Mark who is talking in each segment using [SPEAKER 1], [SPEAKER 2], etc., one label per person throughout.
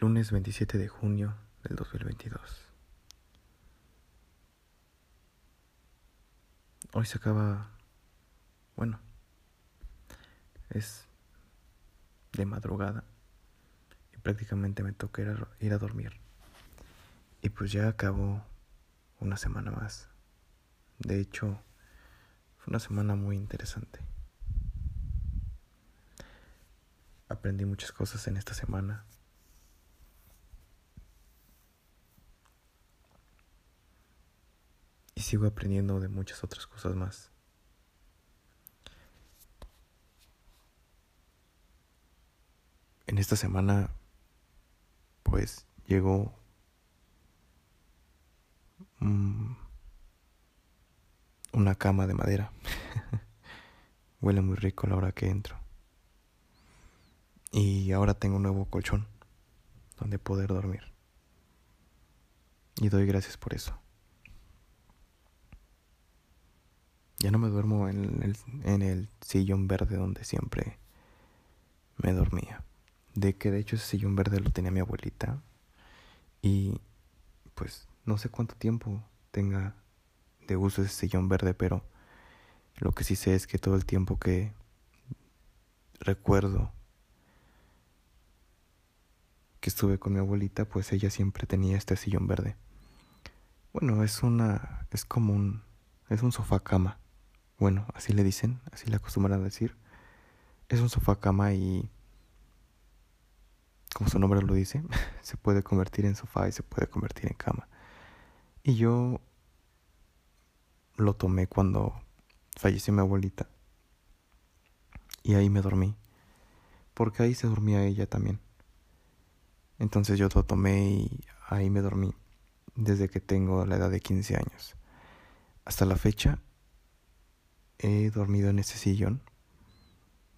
[SPEAKER 1] lunes 27 de junio del 2022. Hoy se acaba, bueno, es de madrugada y prácticamente me toca ir a, ir a dormir. Y pues ya acabó una semana más. De hecho, fue una semana muy interesante. Aprendí muchas cosas en esta semana. Y sigo aprendiendo de muchas otras cosas más. En esta semana, pues llegó una cama de madera. Huele muy rico la hora que entro. Y ahora tengo un nuevo colchón donde poder dormir. Y doy gracias por eso. Ya no me duermo en el, en el sillón verde donde siempre me dormía. De que de hecho ese sillón verde lo tenía mi abuelita. Y pues no sé cuánto tiempo tenga de uso ese sillón verde, pero lo que sí sé es que todo el tiempo que recuerdo que estuve con mi abuelita, pues ella siempre tenía este sillón verde. Bueno, es una, es como un, es un sofá cama. Bueno, así le dicen, así le acostumbran a decir. Es un sofá cama y, como su nombre lo dice, se puede convertir en sofá y se puede convertir en cama. Y yo lo tomé cuando falleció mi abuelita. Y ahí me dormí. Porque ahí se dormía ella también. Entonces yo lo tomé y ahí me dormí. Desde que tengo la edad de 15 años. Hasta la fecha he dormido en ese sillón.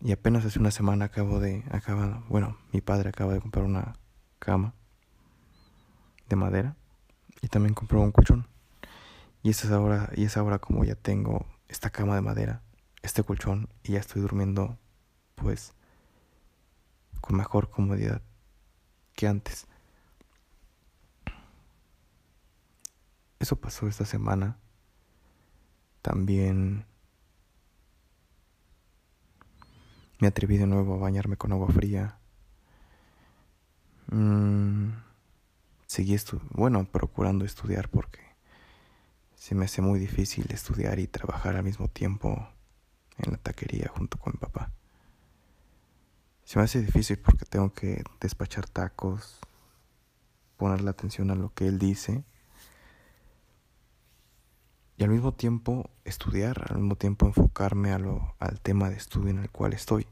[SPEAKER 1] Y apenas hace una semana acabo de. Acaba, bueno, mi padre acaba de comprar una cama de madera. Y también compró un colchón. Y es ahora, y es ahora como ya tengo esta cama de madera, este colchón, y ya estoy durmiendo, pues, con mejor comodidad que antes. Eso pasó esta semana. También me atreví de nuevo a bañarme con agua fría. Mm, seguí bueno, procurando estudiar porque se me hace muy difícil estudiar y trabajar al mismo tiempo en la taquería junto con mi papá. Se me hace difícil porque tengo que despachar tacos, ponerle atención a lo que él dice y al mismo tiempo estudiar, al mismo tiempo enfocarme a lo, al tema de estudio en el cual estoy.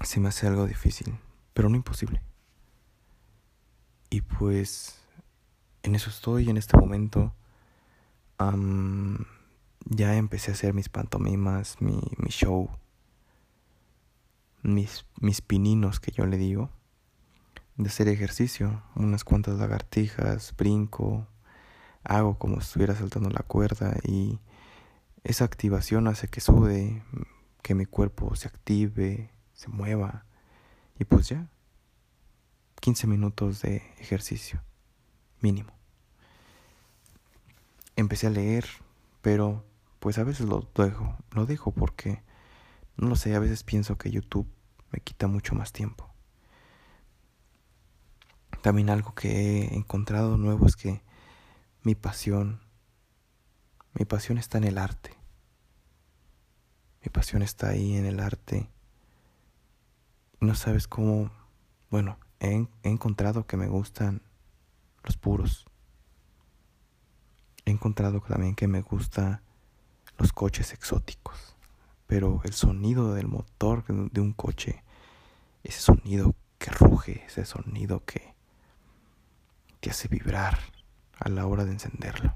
[SPEAKER 1] Se me hace algo difícil, pero no imposible. Y pues en eso estoy en este momento. ya empecé a hacer mis pantomimas, mi, mi show, mis, mis pininos que yo le digo, de hacer ejercicio, unas cuantas lagartijas, brinco, hago como si estuviera saltando la cuerda y esa activación hace que sude, que mi cuerpo se active, se mueva y pues ya, 15 minutos de ejercicio mínimo. Empecé a leer, pero pues a veces lo dejo, lo dejo porque no lo sé, a veces pienso que YouTube me quita mucho más tiempo. También algo que he encontrado nuevo es que mi pasión, mi pasión está en el arte. Mi pasión está ahí en el arte. No sabes cómo, bueno, he, he encontrado que me gustan los puros. He encontrado también que me gusta los coches exóticos, pero el sonido del motor de un coche, ese sonido que ruge, ese sonido que te hace vibrar a la hora de encenderlo.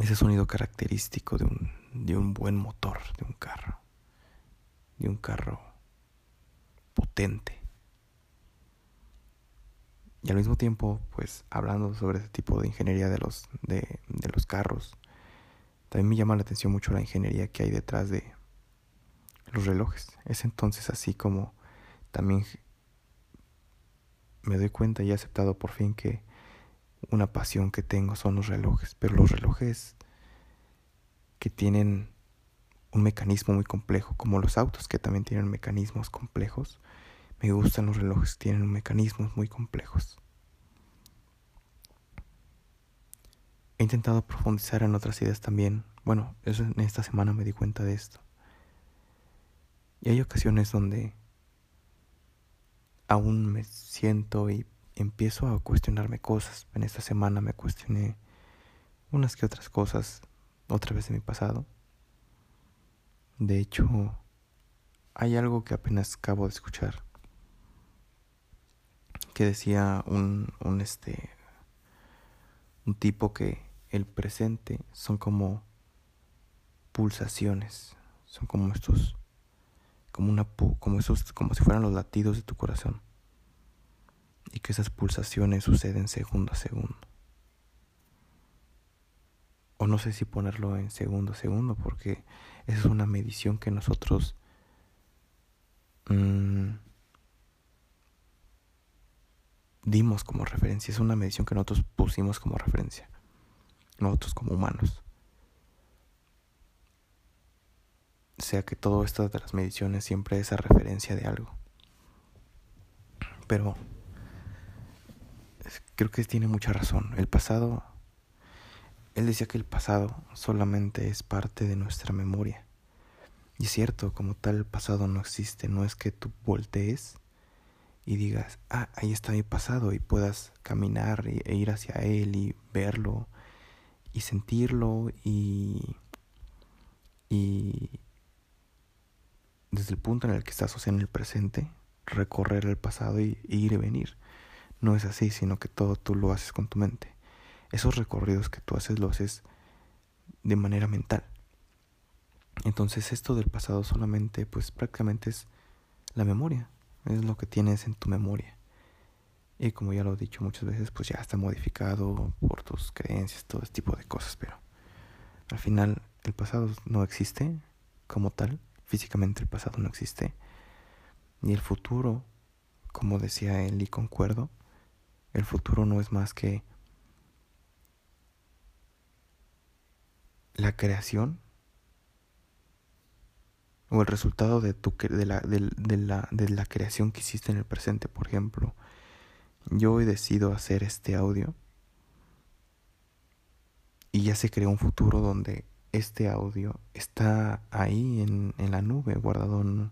[SPEAKER 1] Ese sonido característico de un, de un buen motor, de un carro, de un carro potente. Y al mismo tiempo, pues hablando sobre ese tipo de ingeniería de los, de, de los carros, también me llama la atención mucho la ingeniería que hay detrás de los relojes. Es entonces así como también me doy cuenta y he aceptado por fin que una pasión que tengo son los relojes, pero los relojes que tienen un mecanismo muy complejo, como los autos que también tienen mecanismos complejos, me gustan los relojes que tienen mecanismos muy complejos. He intentado profundizar en otras ideas también. Bueno, en esta semana me di cuenta de esto. Y hay ocasiones donde aún me siento y empiezo a cuestionarme cosas. En esta semana me cuestioné unas que otras cosas otra vez de mi pasado. De hecho, hay algo que apenas acabo de escuchar que decía un, un este un tipo que el presente son como pulsaciones, son como estos como una como esos como si fueran los latidos de tu corazón y que esas pulsaciones suceden segundo a segundo. O no sé si ponerlo en segundo a segundo porque esa es una medición que nosotros mmm, dimos como referencia, es una medición que nosotros pusimos como referencia, nosotros como humanos. O sea que todo esto de las mediciones siempre es a referencia de algo. Pero creo que tiene mucha razón. El pasado, él decía que el pasado solamente es parte de nuestra memoria. Y es cierto, como tal el pasado no existe, no es que tú voltees y digas, ah, ahí está mi pasado y puedas caminar e ir hacia él y verlo y sentirlo y, y desde el punto en el que estás, o sea, en el presente, recorrer el pasado y, ir y venir. No es así, sino que todo tú lo haces con tu mente. Esos recorridos que tú haces lo haces de manera mental. Entonces esto del pasado solamente, pues prácticamente es la memoria es lo que tienes en tu memoria. Y como ya lo he dicho muchas veces, pues ya está modificado por tus creencias, todo este tipo de cosas, pero al final el pasado no existe como tal, físicamente el pasado no existe. Ni el futuro, como decía él y concuerdo, el futuro no es más que la creación o el resultado de, tu, de, la, de, la, de la creación que hiciste en el presente. Por ejemplo, yo he decidido hacer este audio y ya se creó un futuro donde este audio está ahí en, en la nube, guardado en,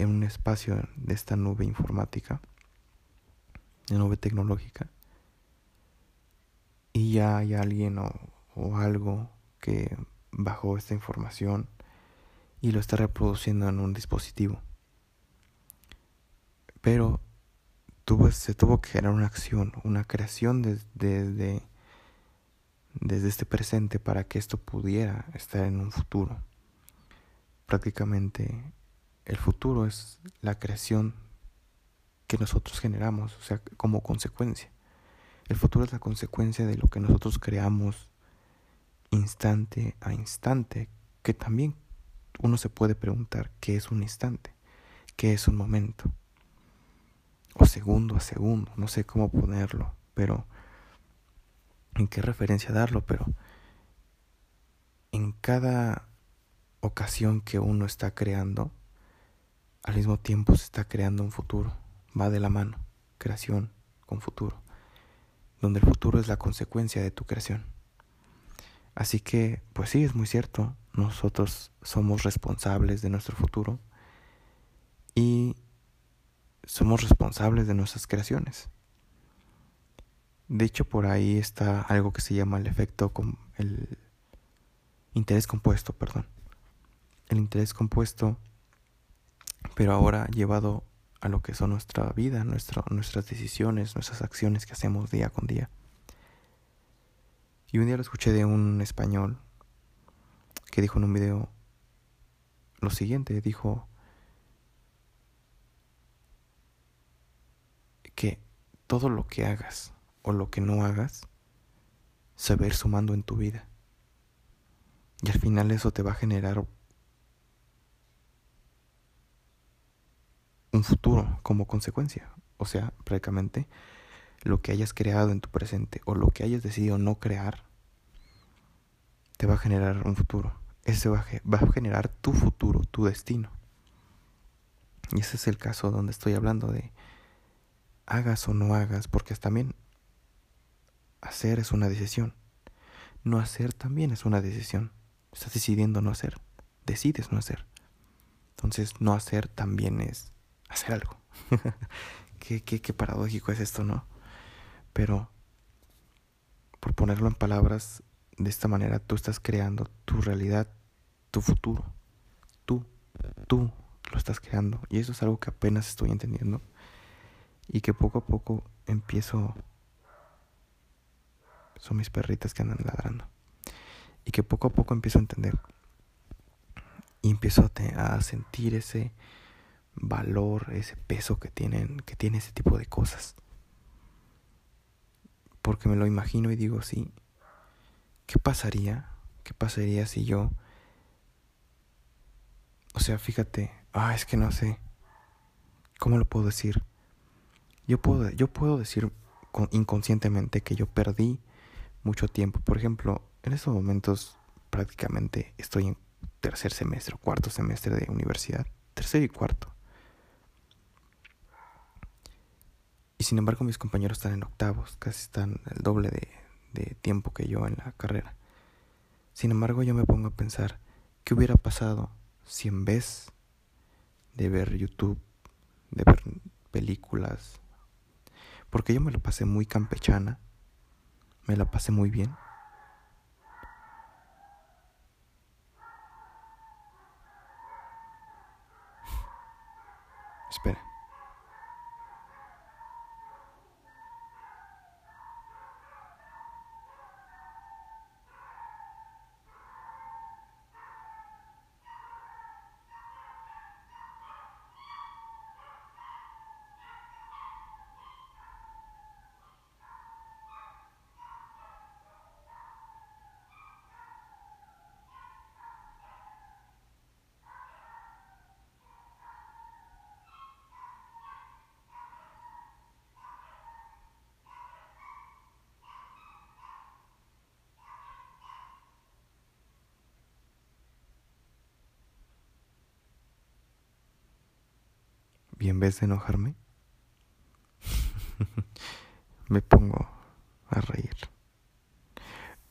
[SPEAKER 1] un espacio de esta nube informática, de nube tecnológica. Y ya hay alguien o, o algo que bajó esta información y lo está reproduciendo en un dispositivo. Pero tuvo, se tuvo que generar una acción, una creación desde, desde este presente para que esto pudiera estar en un futuro. Prácticamente el futuro es la creación que nosotros generamos, o sea, como consecuencia. El futuro es la consecuencia de lo que nosotros creamos instante a instante, que también uno se puede preguntar qué es un instante, qué es un momento, o segundo a segundo, no sé cómo ponerlo, pero en qué referencia darlo, pero en cada ocasión que uno está creando, al mismo tiempo se está creando un futuro, va de la mano, creación con futuro, donde el futuro es la consecuencia de tu creación. Así que, pues sí, es muy cierto, nosotros somos responsables de nuestro futuro y somos responsables de nuestras creaciones. De hecho, por ahí está algo que se llama el efecto, el interés compuesto, perdón. El interés compuesto, pero ahora llevado a lo que son nuestra vida, nuestras decisiones, nuestras acciones que hacemos día con día. Y un día lo escuché de un español que dijo en un video lo siguiente, dijo que todo lo que hagas o lo que no hagas se va a ir sumando en tu vida. Y al final eso te va a generar un futuro como consecuencia. O sea, prácticamente lo que hayas creado en tu presente o lo que hayas decidido no crear, te va a generar un futuro. Ese va a, generar tu futuro, tu destino. Y ese es el caso donde estoy hablando de hagas o no hagas, porque también hacer es una decisión. No hacer también es una decisión. Estás decidiendo no hacer. Decides no hacer. Entonces, no hacer también es hacer algo. qué, qué, qué paradójico es esto, ¿no? Pero, por ponerlo en palabras, de esta manera tú estás creando tu realidad, tu futuro. Tú, tú lo estás creando. Y eso es algo que apenas estoy entendiendo. Y que poco a poco empiezo... Son mis perritas que andan ladrando. Y que poco a poco empiezo a entender. Y empiezo a, sentir ese valor, ese peso que tienen, que tiene ese tipo de cosas. Porque me lo imagino y digo, sí, ¿qué pasaría? ¿Qué pasaría si yo... O sea, fíjate, ah, es que no sé. ¿Cómo lo puedo decir? Yo puedo, yo puedo decir inconscientemente que yo perdí mucho tiempo. Por ejemplo, en estos momentos prácticamente estoy en tercer semestre cuarto semestre de universidad. Tercer y cuarto. Y sin embargo mis compañeros están en octavos, casi están el doble de, tiempo que yo en la carrera. Sin embargo yo me pongo a pensar, ¿qué hubiera pasado si en vez de ver YouTube, de ver películas, porque yo me lo pasé muy campechana, me la pasé muy bien. Espera. Y en vez de enojarme, me pongo a reír.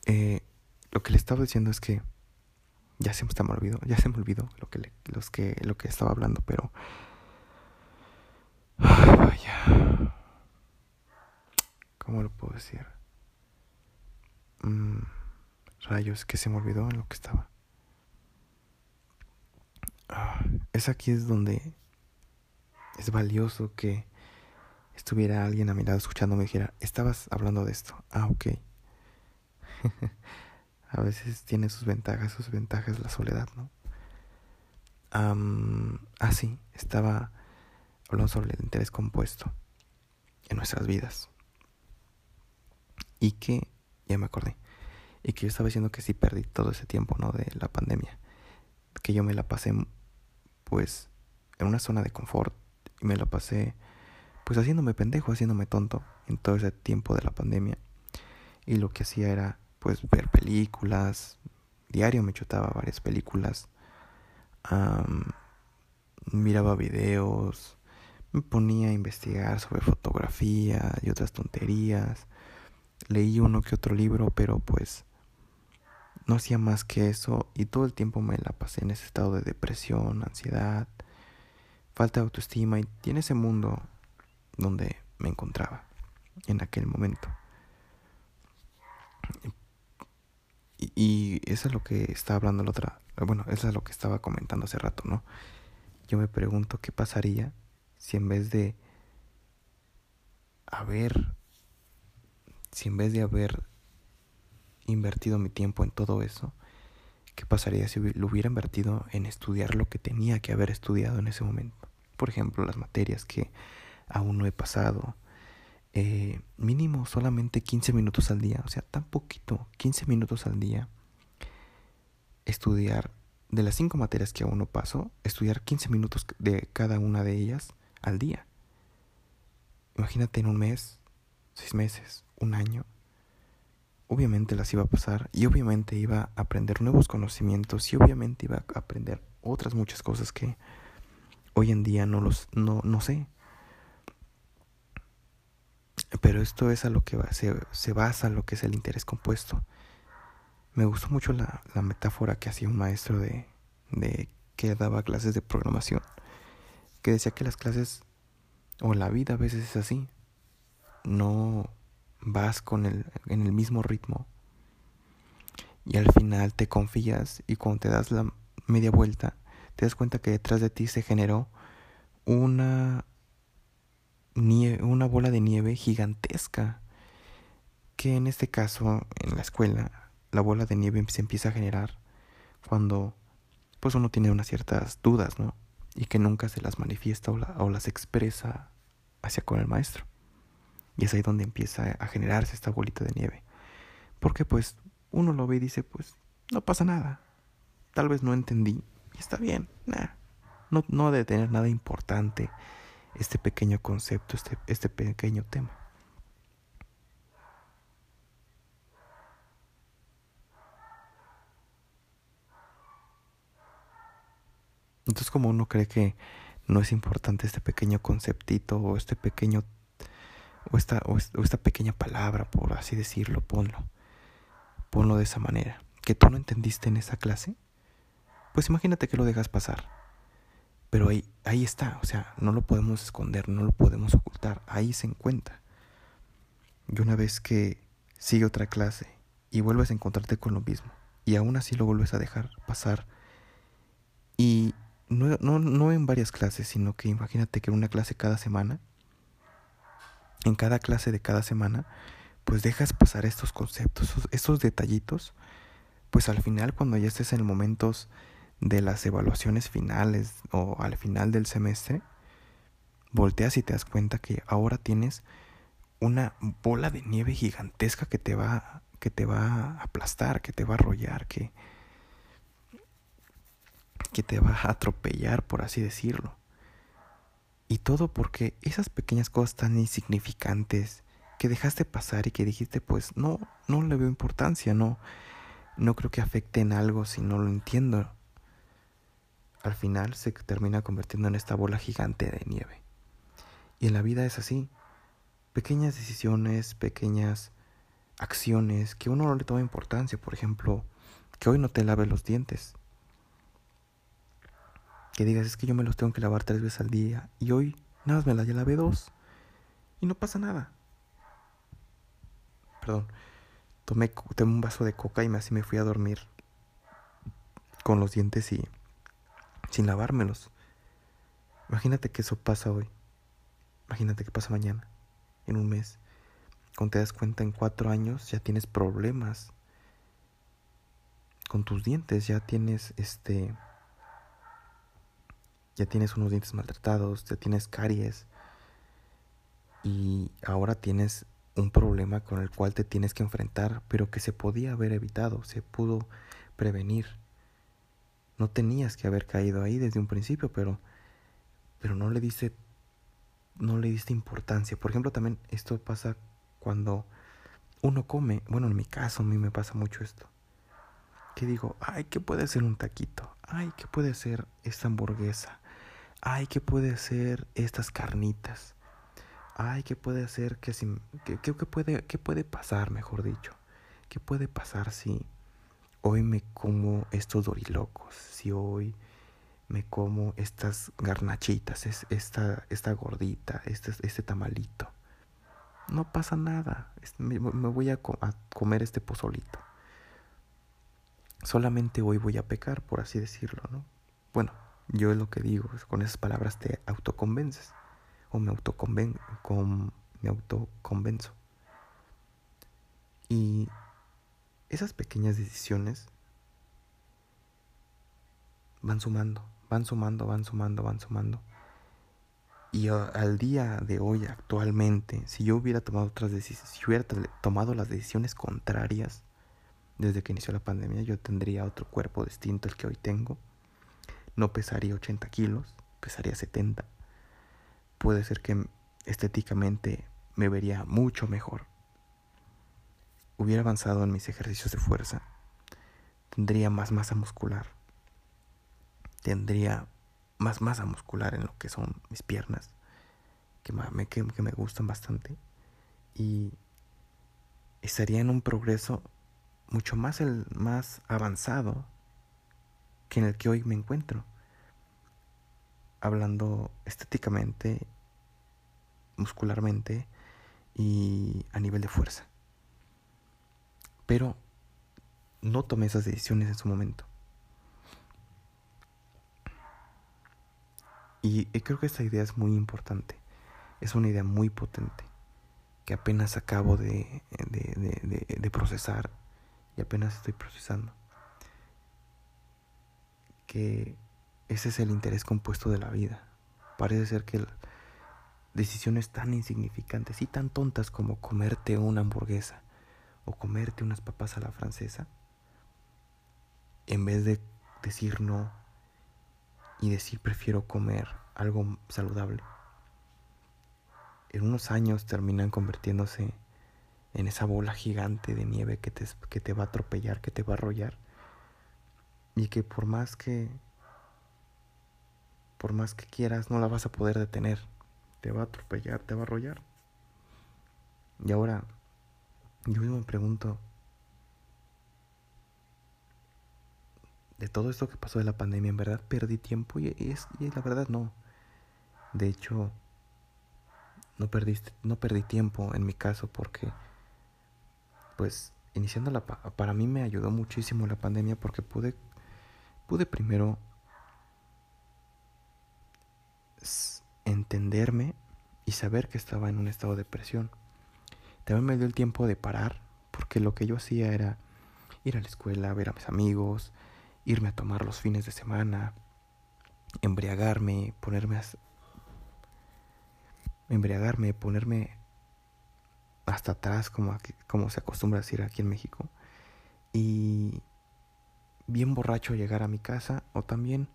[SPEAKER 1] Eh, lo que le estaba diciendo es que ya se me está olvidó, ya se me olvidó lo que los que lo que estaba hablando, pero ay, vaya. ¿Cómo lo puedo decir? Mm, rayos, que se me olvidó en lo que estaba. Ah, es aquí es donde es valioso que estuviera alguien a mi lado escuchándome y dijera, estabas hablando de esto. Ah, ok. a veces tiene sus ventajas, sus ventajas la soledad, ¿no? ah, sí, estaba hablando sobre el interés compuesto en nuestras vidas. Y que, ya me acordé, y que yo estaba diciendo que sí perdí todo ese tiempo, ¿no? De la pandemia. Que yo me la pasé, pues, en una zona de confort y me la pasé pues haciéndome pendejo, haciéndome tonto en todo ese tiempo de la pandemia. Y lo que hacía era pues ver películas, diario me chutaba varias películas, miraba videos, me ponía a investigar sobre fotografía y otras tonterías, leí uno que otro libro, pero pues no hacía más que eso. Y todo el tiempo me la pasé en ese estado de depresión, ansiedad, falta de autoestima y tiene ese mundo donde me encontraba en aquel momento. Y, eso es lo que estaba hablando la otra, bueno, eso es lo que estaba comentando hace rato, ¿no? Yo me pregunto qué pasaría si en vez de haber, si en vez de haber invertido mi tiempo en todo eso, ¿qué pasaría si lo hubiera invertido en estudiar lo que tenía que haber estudiado en ese momento? Por ejemplo, las materias que aún no he pasado. Eh, mínimo solamente 15 minutos al día, o sea, tan poquito, 15 minutos al día. Estudiar de las cinco materias que aún no paso, estudiar 15 minutos de cada una de ellas al día. Imagínate en un mes, seis meses, un año. Obviamente las iba a pasar y obviamente iba a aprender nuevos conocimientos y obviamente iba a aprender otras muchas cosas que hoy en día no los no, no sé. Pero esto es a lo que va, se, se basa lo que es el interés compuesto. Me gustó mucho la, la metáfora que hacía un maestro de, de que daba clases de programación, que decía que las clases o la vida a veces es así. No vas con el, en el mismo ritmo y al final te confías y cuando te das la media vuelta te das cuenta que detrás de ti se generó una una bola de nieve gigantesca que en este caso en la escuela la bola de nieve se empieza a generar cuando pues uno tiene unas ciertas dudas, ¿no? Y que nunca se las manifiesta o, las expresa hacia con el maestro. Y es ahí donde empieza a generarse esta bolita de nieve. Porque pues uno lo ve y dice, pues no pasa nada. Tal vez no entendí. Está bien. Nah. No, no debe tener nada importante este pequeño concepto, este, este pequeño tema. Entonces como uno cree que no es importante este pequeño conceptito o este pequeño o esta, o esta pequeña palabra, por así decirlo, ponlo. Ponlo de esa manera. Que tú no entendiste en esa clase, pues imagínate que lo dejas pasar. Pero ahí, ahí está, o sea, no lo podemos esconder, no lo podemos ocultar, ahí se encuentra. Y una vez que sigue otra clase y vuelves a encontrarte con lo mismo, y aún así lo vuelves a dejar pasar, y no, no, no en varias clases, sino que imagínate que en una clase cada semana, en cada clase de cada semana, pues dejas pasar estos conceptos, estos detallitos, pues al final cuando ya estés en momentos de las evaluaciones finales o al final del semestre, volteas y te das cuenta que ahora tienes una bola de nieve gigantesca que te va que te va a aplastar, que te va a arrollar, que que te va a atropellar, por así decirlo. Y todo porque esas pequeñas cosas tan insignificantes que dejaste pasar y que dijiste, pues no, no le veo importancia, no, no creo que afecte en algo si no lo entiendo. Al final se termina convirtiendo en esta bola gigante de nieve. Y en la vida es así. Pequeñas decisiones, pequeñas acciones que uno no le toma importancia. Por ejemplo, que hoy no te laves los dientes que digas es que yo me los tengo que lavar tres veces al día y hoy nada más me la ya lavé dos y no pasa nada. Perdón, tomé, tomé un vaso de coca y así me fui a dormir con los dientes y sin lavármelos. Imagínate que eso pasa hoy. Imagínate que pasa mañana, en un mes. Cuando te das cuenta en cuatro años ya tienes problemas con tus dientes, ya tienes este ya tienes unos dientes maltratados, ya tienes caries y ahora tienes un problema con el cual te tienes que enfrentar, pero que se podía haber evitado, se pudo prevenir. No tenías que haber caído ahí desde un principio, pero pero no le diste no le diste importancia. Por ejemplo, también esto pasa cuando uno come, bueno, en mi caso a mí me pasa mucho esto. Que digo, ay, ¿qué puede ser un taquito? Ay, ¿qué puede ser esta hamburguesa? ay, ¿qué puede ser estas carnitas? Ay, ¿qué puede ser que si, qué, puede, qué puede pasar, mejor dicho? ¿Qué puede pasar si hoy me como estos dorilocos? Si hoy me como estas garnachitas, es, esta, esta gordita, este, este tamalito. No pasa nada. Me, voy a, a comer este pozolito. Solamente hoy voy a pecar, por así decirlo, ¿no? Bueno, yo es lo que digo, con esas palabras te autoconvences o me, autoconven con, me autoconvenzo. Y esas pequeñas decisiones van sumando, van sumando, van sumando, van sumando. Y al día de hoy, actualmente, si yo hubiera tomado otras decisiones, si hubiera tomado las decisiones contrarias desde que inició la pandemia, yo tendría otro cuerpo distinto al que hoy tengo no pesaría 80 kilos, pesaría 70. puede ser que estéticamente me vería mucho mejor. Hubiera avanzado en mis ejercicios de fuerza. Tendría más masa muscular. Tendría más masa muscular en lo que son mis piernas, que me, que, me gustan bastante. Y estaría en un progreso mucho más, el, más avanzado que en el que hoy me encuentro. Hablando estéticamente, muscularmente y a nivel de fuerza. Pero no tomé esas decisiones en su momento. Y creo que esta idea es muy importante. Es una idea muy potente que apenas acabo de, de, procesar y apenas estoy procesando. Que ese es el interés compuesto de la vida. Parece ser que decisiones tan insignificantes y tan tontas como comerte una hamburguesa o comerte unas papas a la francesa, en vez de decir no y decir prefiero comer algo saludable, en unos años terminan convirtiéndose en esa bola gigante de nieve que te, que te va a atropellar, que te va a arrollar. Y que por más que por más que quieras no la vas a poder detener. Te va a atropellar, te va a arrollar. Y ahora yo mismo me pregunto de todo esto que pasó de la pandemia, en verdad perdí tiempo y, es, y la verdad no. De hecho, no, perdiste, no perdí tiempo en mi caso porque, pues, iniciando la... Para mí me ayudó muchísimo la pandemia porque pude, pude primero entenderme y saber que estaba en un estado de depresión. También me dio el tiempo de parar porque lo que yo hacía era ir a la escuela, ver a mis amigos, irme a tomar los fines de semana, embriagarme, ponerme a, embriagarme, ponerme hasta atrás, como, como se acostumbra a decir aquí en México, y bien borracho llegar a mi casa, o también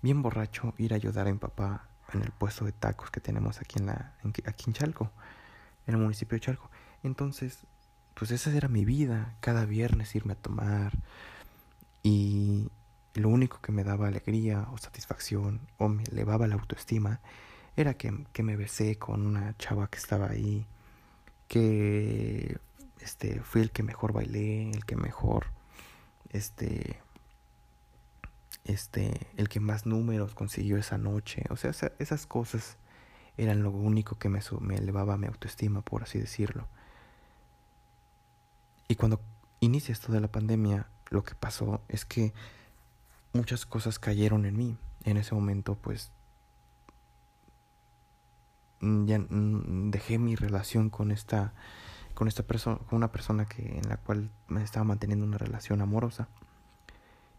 [SPEAKER 1] bien borracho ir a ayudar a mi papá en el puesto de tacos que tenemos aquí en, la, aquí en Chalco, en el municipio de Chalco. Entonces, pues esa era mi vida, cada viernes irme a tomar, y lo único que me daba alegría o satisfacción o me elevaba la autoestima era que, que, me besé con una chava que estaba ahí, que este, fui el que mejor bailé, el que mejor, este, este, el que más números consiguió esa noche. O sea, esas cosas eran lo único que me, me elevaba mi autoestima, por así decirlo. Y cuando inicia esto de la pandemia, lo que pasó es que muchas cosas cayeron en mí. En ese momento, pues ya dejé mi relación con esta con esta persona con una persona que en la cual me estaba manteniendo una relación amorosa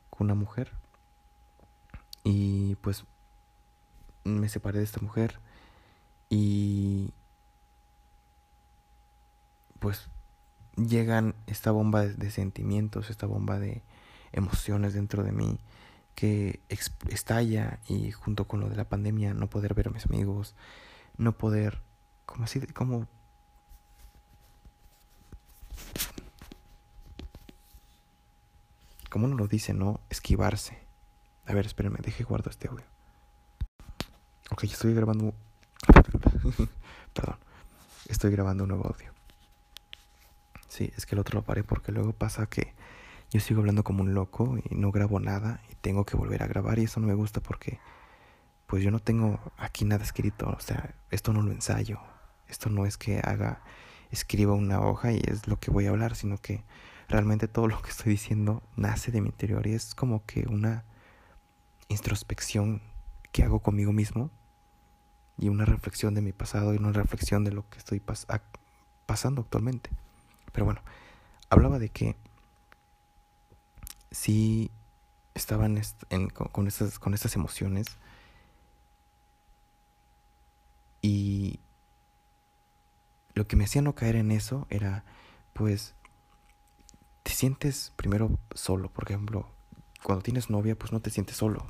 [SPEAKER 1] con una mujer y pues me separé de esta mujer y pues llegan esta bomba de, sentimientos esta bomba de emociones dentro de mí que estalla y junto con lo de la pandemia no poder ver a mis amigos no poder, como así, como... Como uno lo dice, ¿no? Esquivarse. A ver, espérenme, deje guardo este audio. Ok, estoy grabando... Perdón. Estoy grabando un nuevo audio. Sí, es que el otro lo paré porque luego pasa que yo sigo hablando como un loco y no grabo nada y tengo que volver a grabar y eso no me gusta porque pues yo no tengo aquí nada escrito, o sea, esto no lo ensayo, esto no es que haga, escriba una hoja y es lo que voy a hablar, sino que realmente todo lo que estoy diciendo nace de mi interior y es como que una introspección que hago conmigo mismo y una reflexión de mi pasado y una reflexión de lo que estoy pasando actualmente. Pero bueno, hablaba de que si estaban con, estas, con estas emociones, y lo que me hacía no caer en eso era, pues, te sientes primero solo. Por ejemplo, cuando tienes novia, pues no te sientes solo.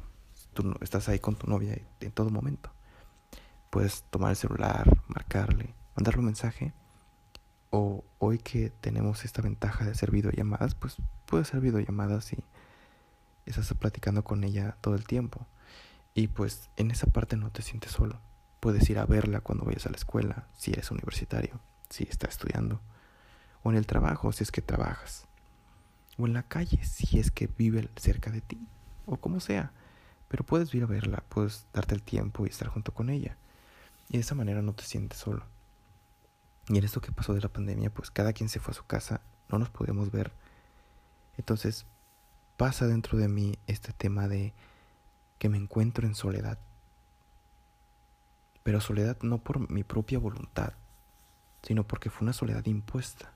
[SPEAKER 1] Tú estás ahí con tu novia en todo momento. Puedes tomar el celular, marcarle, mandarle un mensaje. O hoy que tenemos esta ventaja de hacer videollamadas, pues puedes hacer videollamadas y estás platicando con ella todo el tiempo. Y pues en esa parte no te sientes solo. Puedes ir a verla cuando vayas a la escuela, si eres universitario, si estás estudiando. O en el trabajo, si es que trabajas. O en la calle, si es que vive cerca de ti. O como sea. Pero puedes ir a verla, puedes darte el tiempo y estar junto con ella. Y de esa manera no te sientes solo. Y en esto que pasó de la pandemia, pues cada quien se fue a su casa, no nos podíamos ver. Entonces pasa dentro de mí este tema de que me encuentro en soledad. Pero soledad no por mi propia voluntad, sino porque fue una soledad impuesta.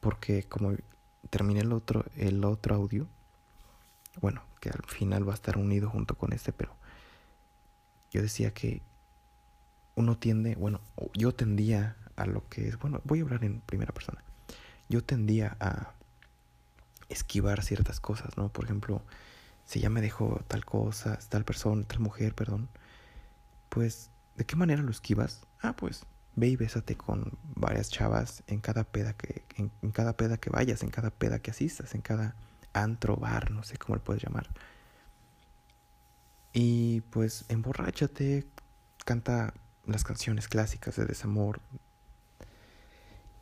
[SPEAKER 1] Porque como terminé el otro, el otro audio, bueno, que al final va a estar unido junto con este, pero yo decía que uno tiende, bueno, yo tendía a lo que es, bueno, voy a hablar en primera persona. Yo tendía a esquivar ciertas cosas, ¿no? Por ejemplo, si ya me dejó tal cosa, tal persona, tal mujer, perdón, pues, ¿de qué manera lo esquivas? Ah, pues, ve y bésate con varias chavas en cada peda que, en, en cada peda que vayas, en cada peda que asistas, en cada antro, bar, no sé cómo le puedes llamar. Y pues emborráchate, canta las canciones clásicas de desamor.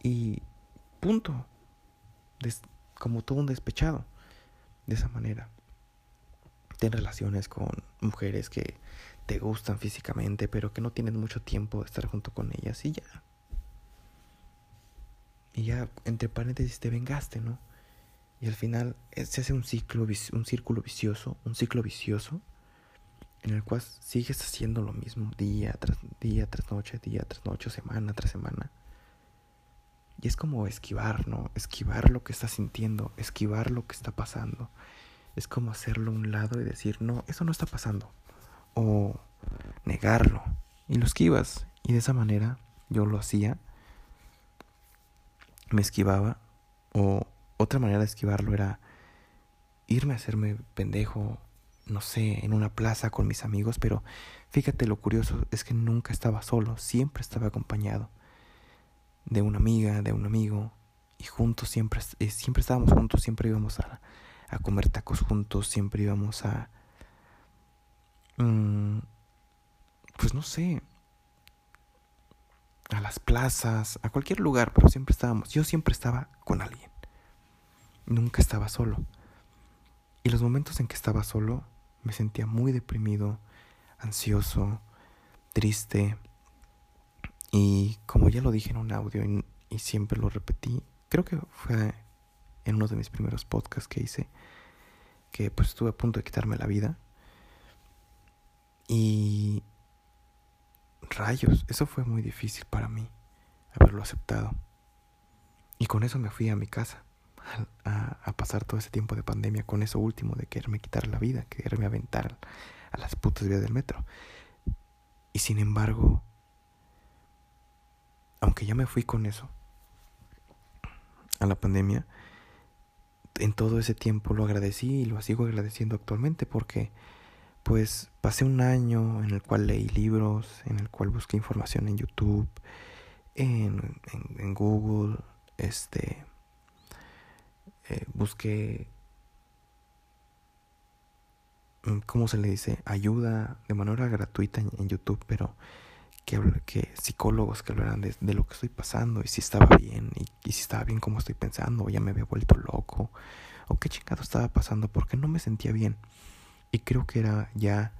[SPEAKER 1] Y punto. como todo un despechado. De esa manera. Ten relaciones con mujeres que te gustan físicamente, pero que no tienes mucho tiempo de estar junto con ellas y ya. Y ya, entre paréntesis, te vengaste, ¿no? Y al final eh, se hace un ciclo, un círculo vicioso, un ciclo vicioso en el cual sigues haciendo lo mismo día tras día, tras noche, día tras noche, semana tras semana. Y es como esquivar, ¿no? Esquivar lo que estás sintiendo, esquivar lo que está pasando. Es como hacerlo a un lado y decir, no, eso no está pasando. O negarlo. Y lo esquivas. Y de esa manera yo lo hacía. Me esquivaba. O otra manera de esquivarlo era irme a hacerme pendejo no sé, en una plaza con mis amigos, pero fíjate lo curioso es que nunca estaba solo, siempre estaba acompañado de una amiga, de un amigo, y juntos siempre, eh, siempre estábamos juntos, siempre íbamos a, a comer tacos juntos, siempre íbamos a... Mm, pues no sé, a las plazas, a cualquier lugar, pero siempre estábamos, yo siempre estaba con alguien, nunca estaba solo. Y los momentos en que estaba solo, me sentía muy deprimido, ansioso, triste. Y como ya lo dije en un audio y, siempre lo repetí, creo que fue en uno de mis primeros podcasts que hice, que pues estuve a punto de quitarme la vida. Y rayos, eso fue muy difícil para mí, haberlo aceptado. Y con eso me fui a mi casa a, pasar todo ese tiempo de pandemia con eso último de quererme quitar la vida, quererme aventar a las putas vías del metro. Y sin embargo, aunque ya me fui con eso a la pandemia, en todo ese tiempo lo agradecí y lo sigo agradeciendo actualmente porque pues pasé un año en el cual leí libros, en el cual busqué información en YouTube, en, Google, este eh, busqué, mm, ¿cómo se le dice? Ayuda de manera gratuita en, YouTube, pero que, que psicólogos que hablaran de, de, lo que estoy pasando y si estaba bien y, si estaba bien como estoy pensando o ya me había vuelto loco o qué chingado estaba pasando porque no me sentía bien. Y creo que era ya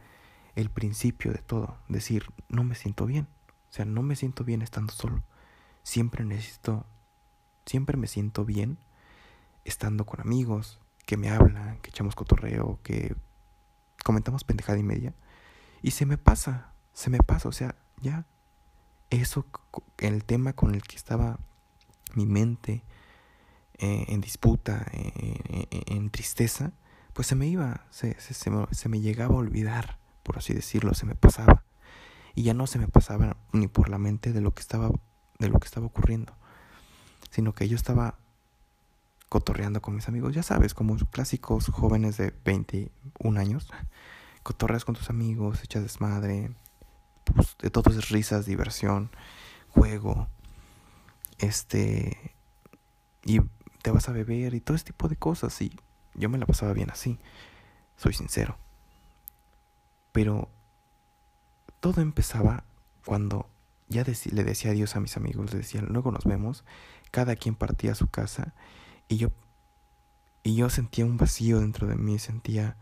[SPEAKER 1] el principio de todo, decir, no me siento bien. O sea, no me siento bien estando solo. Siempre necesito, siempre me siento bien estando con amigos que me hablan, que echamos cotorreo, que comentamos pendejada y media. Y se me pasa, se me pasa, o sea, ya eso, el tema con el que estaba mi mente eh, en disputa, eh, eh, en tristeza, pues se me iba, se, se, me, se me llegaba a olvidar, por así decirlo, se me pasaba. Y ya no se me pasaba ni por la mente de lo que estaba, de lo que estaba ocurriendo, sino que yo estaba cotorreando con mis amigos, ya sabes, como clásicos jóvenes de 21 años, cotorreas con tus amigos, echas desmadre, pues, de todo es risas, diversión, juego, este, y te vas a beber y todo ese tipo de cosas. Y yo me la pasaba bien así, soy sincero. Pero todo empezaba cuando ya le decía adiós a mis amigos, le decía, luego nos vemos, cada quien partía a su casa y yo, y yo sentía un vacío dentro de mí, sentía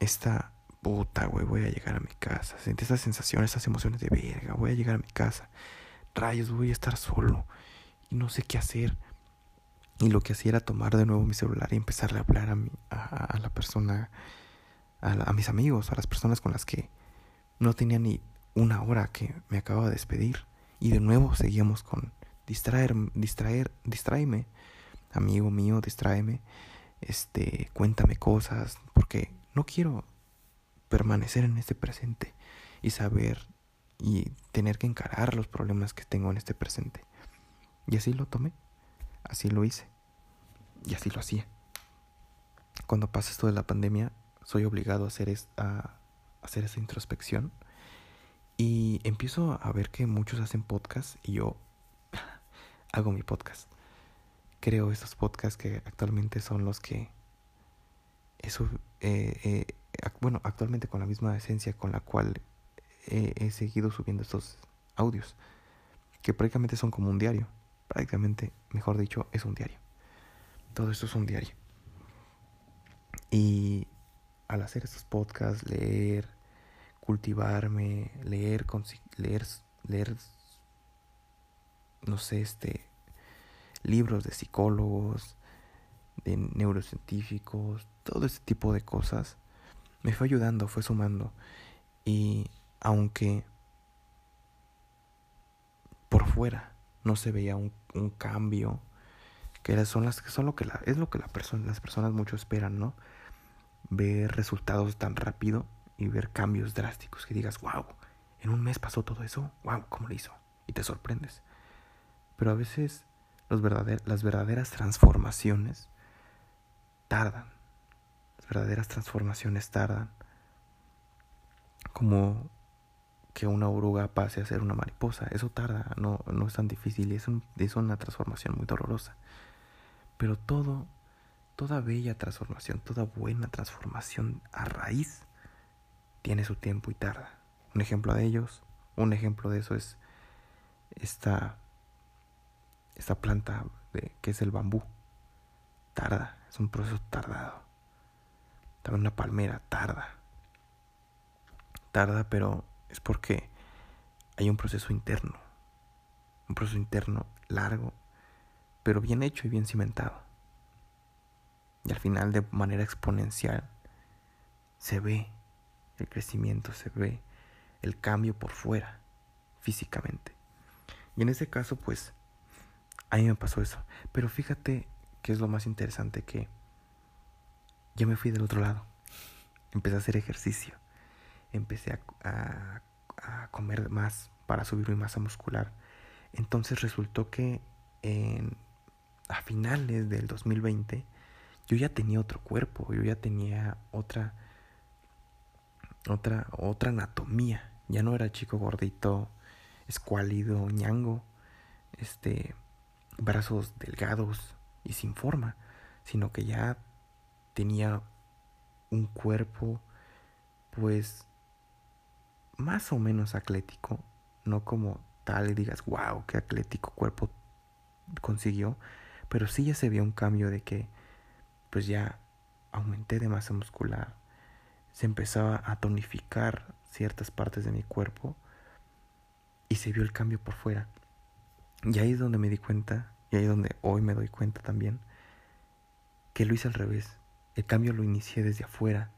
[SPEAKER 1] esta puta, güey, voy a llegar a mi casa, sentía esas sensaciones, esas emociones de verga, voy a llegar a mi casa, rayos, voy a estar solo y no sé qué hacer. Y lo que hacía era tomar de nuevo mi celular y empezarle a hablar a, mi, a, la persona, a, a, mis amigos, a las personas con las que no tenía ni una hora que me acababa de despedir. Y de nuevo seguíamos con distraer, distraer, distráeme, amigo mío, distráeme, este, cuéntame cosas, porque no quiero permanecer en este presente y saber y tener que encarar los problemas que tengo en este presente. Y así lo tomé, así lo hice y así lo hacía. Cuando pasa esto de la pandemia, soy obligado a hacer, a hacer esa introspección y empiezo a ver que muchos hacen podcast y yo hago mi podcast. Creo estos podcasts que actualmente son los que eh, eh, bueno actualmente con la misma esencia con la cual he seguido subiendo estos audios que prácticamente son como un diario prácticamente, mejor dicho, es un diario. Todo esto es un diario. Y al hacer estos podcasts, leer, cultivarme, leer, leer, leer, no sé, este, libros de psicólogos, de neurocientíficos, todo ese tipo de cosas, me fue ayudando, fue sumando. Y aunque por fuera no se veía un, cambio, que son las son lo que la, es lo que la persona, las personas mucho esperan, ¿no? Ver resultados tan rápido y ver cambios drásticos que digas, wow, en un mes pasó todo eso, wow, ¿cómo lo hizo? Y te sorprendes. Pero a veces los verdader, las verdaderas transformaciones tardan. Verdaderas transformaciones tardan. Como que una oruga pase a ser una mariposa. Eso tarda, no, no es tan difícil y es, es una transformación muy dolorosa. Pero todo, toda bella transformación, toda buena transformación a raíz tiene su tiempo y tarda. Un ejemplo de ellos, un ejemplo de eso es esta, esta planta de, que es el bambú. Tarda, es un proceso tardado. También una palmera tarda. Tarda, pero es porque hay un proceso interno, un proceso interno largo, pero bien hecho y bien cimentado. Y al final de manera exponencial se ve el crecimiento, se ve el cambio por fuera, físicamente. Y en ese caso, pues, a mí me pasó eso. Pero fíjate que es lo más interesante que yo me fui del otro lado. Empecé a hacer ejercicio empecé a, comer más para subir mi masa muscular. Entonces resultó que en, a finales del 2020 yo ya tenía otro cuerpo, yo ya tenía otra, otra, otra anatomía. Ya no era chico gordito, escuálido, ñango, este, brazos delgados y sin forma, sino que ya tenía un cuerpo, pues más o menos atlético, no como tal y digas, wow, qué atlético cuerpo consiguió, pero sí ya se vio un cambio de que pues ya aumenté de masa muscular, se empezaba a tonificar ciertas partes de mi cuerpo y se vio el cambio por fuera. Y ahí es donde me di cuenta, y ahí es donde hoy me doy cuenta también, que lo hice al revés. El cambio lo inicié desde afuera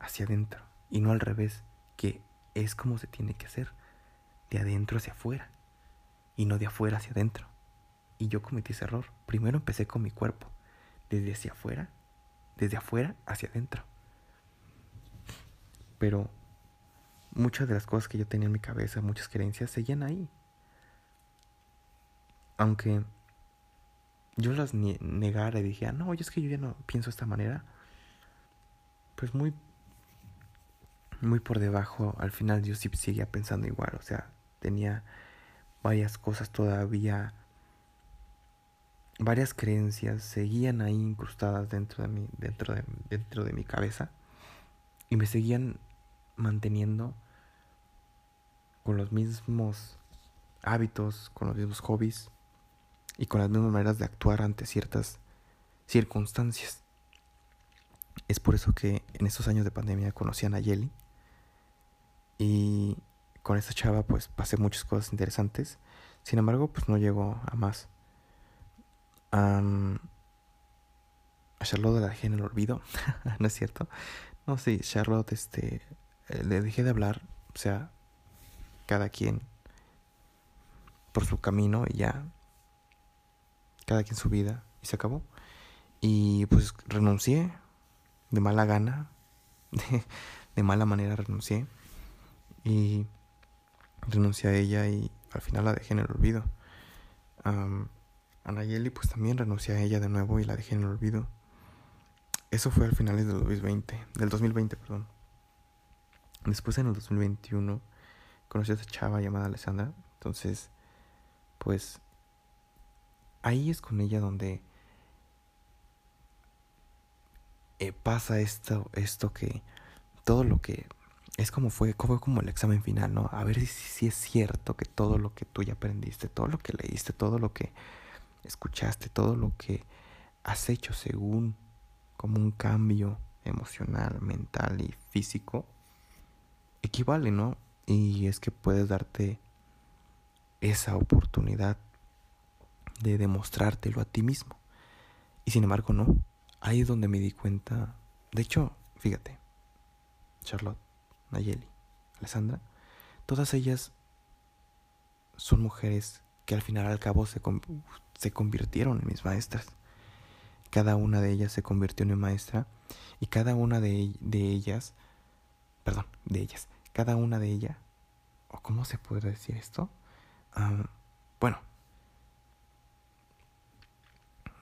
[SPEAKER 1] hacia adentro y no al revés, que es como se tiene que hacer, de adentro hacia afuera y no de afuera hacia adentro. Y yo cometí ese error. Primero empecé con mi cuerpo, desde hacia afuera, desde afuera hacia adentro. Pero muchas de las cosas que yo tenía en mi cabeza, muchas creencias, seguían ahí. Aunque yo las negara y dije, ah, no, es que yo ya no pienso de esta manera, pues muy muy por debajo, al final yo sí seguía pensando igual, o sea, tenía varias cosas todavía, varias creencias seguían ahí incrustadas dentro de mi, dentro de, dentro de mi cabeza y me seguían manteniendo con los mismos hábitos, con los mismos hobbies y con las mismas maneras de actuar ante ciertas circunstancias. Es por eso que en estos años de pandemia conocí a Nayeli y con esta chava pues pasé muchas cosas interesantes. Sin embargo, pues no llegó a más. a Charlotte la dejé en el olvido, ¿no es cierto? No, sí, Charlotte, este, eh, le dejé de hablar, o sea, cada quien por su camino y ya, cada quien su vida y se acabó. Y pues renuncié de mala gana, de, mala manera renuncié y renuncié a ella y al final la dejé en el olvido. a Nayeli pues también renuncié a ella de nuevo y la dejé en el olvido. Eso fue al finales del 2020, del 2020, perdón. Después en el 2021 conocí a esta chava llamada Alessandra. Entonces, pues ahí es con ella donde eh, pasa esto, esto que todo lo que es como fue, como el examen final, ¿no? A ver si, si es cierto que todo lo que tú ya aprendiste, todo lo que leíste, todo lo que escuchaste, todo lo que has hecho según como un cambio emocional, mental y físico, equivale, ¿no? Y es que puedes darte esa oportunidad de demostrártelo a ti mismo. Y sin embargo, no. Ahí es donde me di cuenta. De hecho, fíjate, Charlotte, Nayeli, Alessandra, todas ellas son mujeres que al final al cabo se, se convirtieron en mis maestras. Cada una de ellas se convirtió en mi maestra y cada una de, ellas, perdón, de ellas, cada una de ellas, o cómo se puede decir esto, bueno,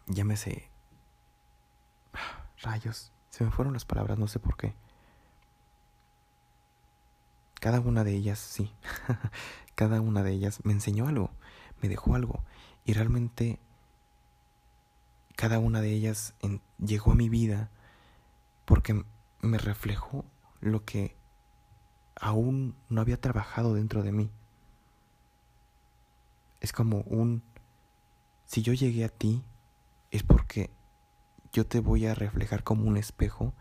[SPEAKER 1] llámese, rayos, se me fueron las palabras, no sé por qué. Cada una de ellas, sí, cada una de ellas me enseñó algo, me dejó algo, y realmente cada una de ellas llegó a mi vida porque me reflejó lo que aún no había trabajado dentro de mí. Es como un, si yo llegué a ti, es porque yo te voy a reflejar como un espejo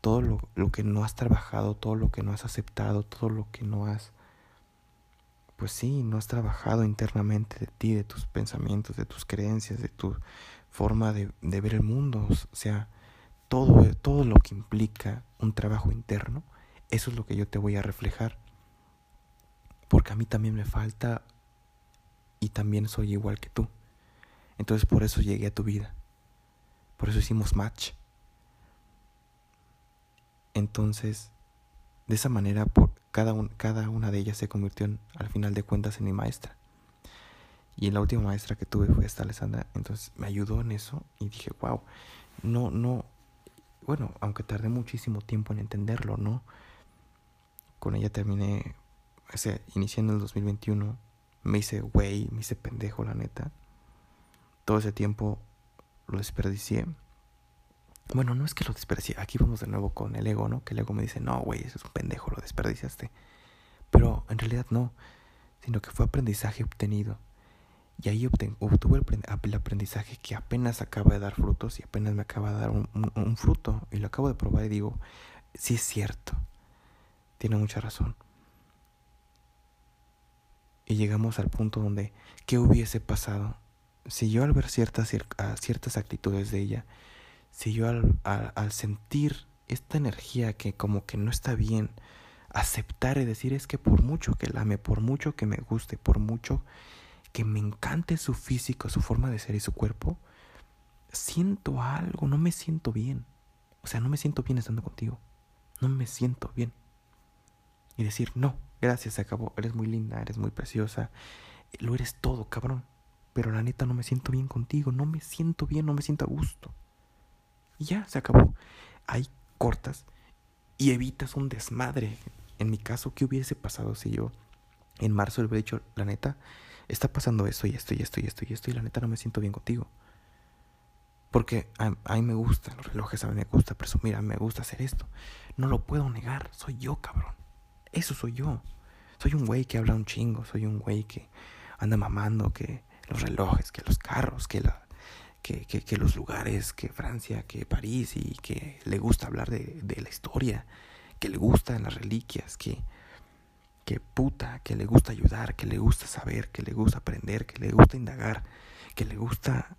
[SPEAKER 1] todo lo, lo, que no has trabajado, todo lo que no has aceptado, todo lo que no has, pues sí, no has trabajado internamente de ti, de tus pensamientos, de tus creencias, de tu forma de, de ver el mundo. O sea, todo, todo lo que implica un trabajo interno eso es lo que yo te voy a reflejar. Porque a mí también me falta y también soy igual que tú. Entonces por eso llegué a tu vida. Por eso hicimos match. Entonces, de esa manera, por cada, cada una de ellas se convirtió en, al final de cuentas en mi maestra. Y la última maestra que tuve fue esta Alessandra. Entonces me ayudó en eso y dije, wow, no, no, bueno, aunque tardé muchísimo tiempo en entenderlo, ¿no? Con ella terminé, o sea, iniciando el 2021, me hice güey, me hice pendejo, la neta. Todo ese tiempo lo desperdicié. Bueno, no es que lo desperdicié, aquí vamos de nuevo con el ego, ¿no? Que el ego me dice, no, güey, eso es un pendejo, lo desperdiciaste. Pero en realidad no, sino que fue aprendizaje obtenido. Y ahí obtuve el aprendizaje que apenas acaba de dar frutos y apenas me acaba de dar un, un fruto. Y lo acabo de probar y digo, sí es cierto tiene mucha razón. Y llegamos al punto donde, ¿qué hubiese pasado si yo al ver ciertas, ciertas actitudes de ella, si yo al, al, sentir esta energía que como que no está bien, aceptar y decir es que por mucho que la ame, por mucho que me guste, por mucho que me encante su físico, su forma de ser y su cuerpo, siento algo, no me siento bien. O sea, no me siento bien estando contigo. No me siento bien y decir, no, gracias, se acabó, eres muy linda, eres muy preciosa, lo eres todo, cabrón. Pero la neta no me siento bien contigo, no me siento bien, no me siento a gusto. Y ya, se acabó. Ahí cortas y evitas un desmadre. En mi caso, ¿qué hubiese pasado si yo en marzo le hubiera dicho, la neta, está pasando esto y esto y esto y esto y esto y la neta no me siento bien contigo? Porque a, mí me gustan los relojes, a mí me gusta presumir, a mí me gusta hacer esto. No lo puedo negar, soy yo, cabrón. Eso soy yo. Soy un güey que habla un chingo, soy un güey que anda mamando que los relojes, que los carros, que, la, que, que, los lugares, que Francia, que París y que le gusta hablar de, de la historia, que le gustan las reliquias, que, que puta, que le gusta ayudar, que le gusta saber, que le gusta aprender, que le gusta indagar, que le gusta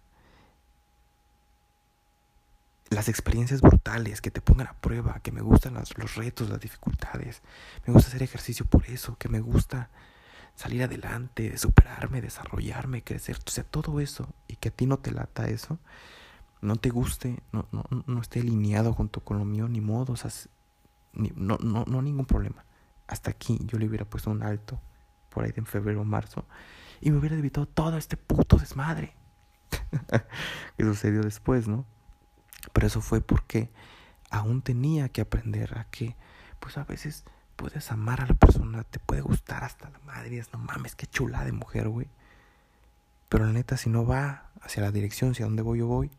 [SPEAKER 1] las experiencias brutales que te pongan a prueba, que me gustan los retos, las dificultades, me gusta hacer ejercicio por eso, que me gusta salir adelante, superarme, desarrollarme, crecer, o sea, todo eso, y que a ti no te lata eso, no te guste, no, no, no esté alineado junto con lo mío, ni modo, o sea, ni, no, no, no ningún problema. Hasta aquí yo le hubiera puesto un alto, por ahí de en febrero o marzo, y me hubiera evitado todo este puto desmadre que sucedió después, ¿no? Pero eso fue porque aún tenía que aprender a que, pues a veces puedes amar a la persona, te puede gustar hasta la madre, es no mames, qué chula de mujer, güey. Pero la neta, si no va hacia la dirección hacia donde voy yo voy,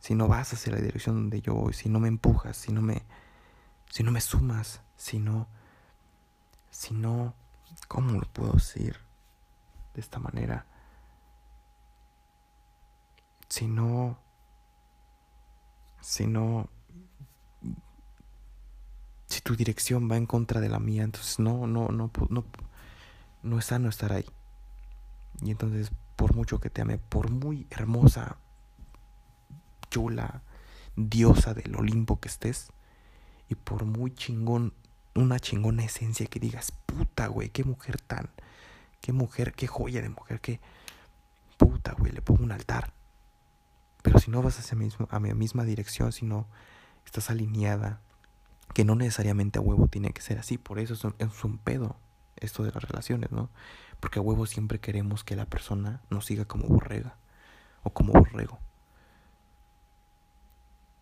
[SPEAKER 1] si no vas hacia la dirección donde yo voy, si no me empujas, si no me, si no me sumas, si no, si no, ¿cómo lo puedo decir de esta manera? Si no si no, si tu dirección va en contra de la mía, entonces no, no, no, no, no es sano estar ahí. Y entonces, por mucho que te ame, por muy hermosa, chula, diosa del Olimpo que estés, y por muy chingón, una chingona esencia que digas, puta, güey, qué mujer tan, qué mujer, qué joya de mujer, qué puta, güey, le pongo un altar. Pero si no vas hacia a mi misma dirección, si no estás alineada, que no necesariamente a huevo tiene que ser así, por eso es un, pedo esto de las relaciones, ¿no? Porque a huevo siempre queremos que la persona nos siga como borrega o como borrego.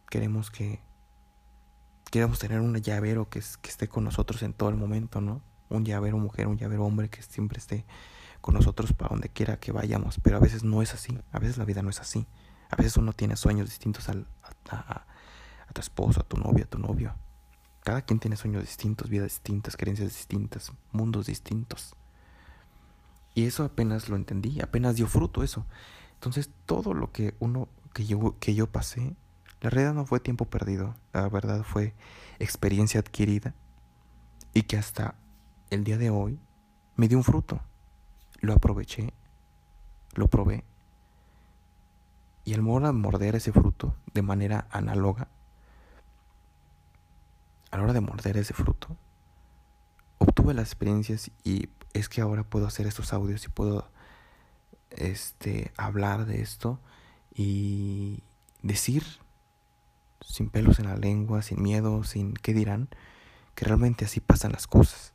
[SPEAKER 1] Queremos que queremos tener un llavero que, que esté con nosotros en todo el momento, ¿no? Un llavero mujer, un llavero hombre que siempre esté con nosotros para donde quiera que vayamos, pero a veces no es así, a veces la vida no es así. A veces uno tiene sueños distintos al, a, tu esposo, a tu novia, a tu novio. Cada quien tiene sueños distintos, vidas distintas, creencias distintas, mundos distintos. Y eso apenas lo entendí, apenas dio fruto eso. Entonces todo lo que uno, que yo, que yo pasé, la realidad no fue tiempo perdido, la verdad fue experiencia adquirida y que hasta el día de hoy me dio un fruto. Lo aproveché, lo probé y el modo de morder ese fruto de manera análoga, a la hora de morder ese fruto, obtuve las experiencias y es que ahora puedo hacer estos audios y puedo este, hablar de esto y decir sin pelos en la lengua, sin miedo, sin qué dirán, que realmente así pasan las cosas.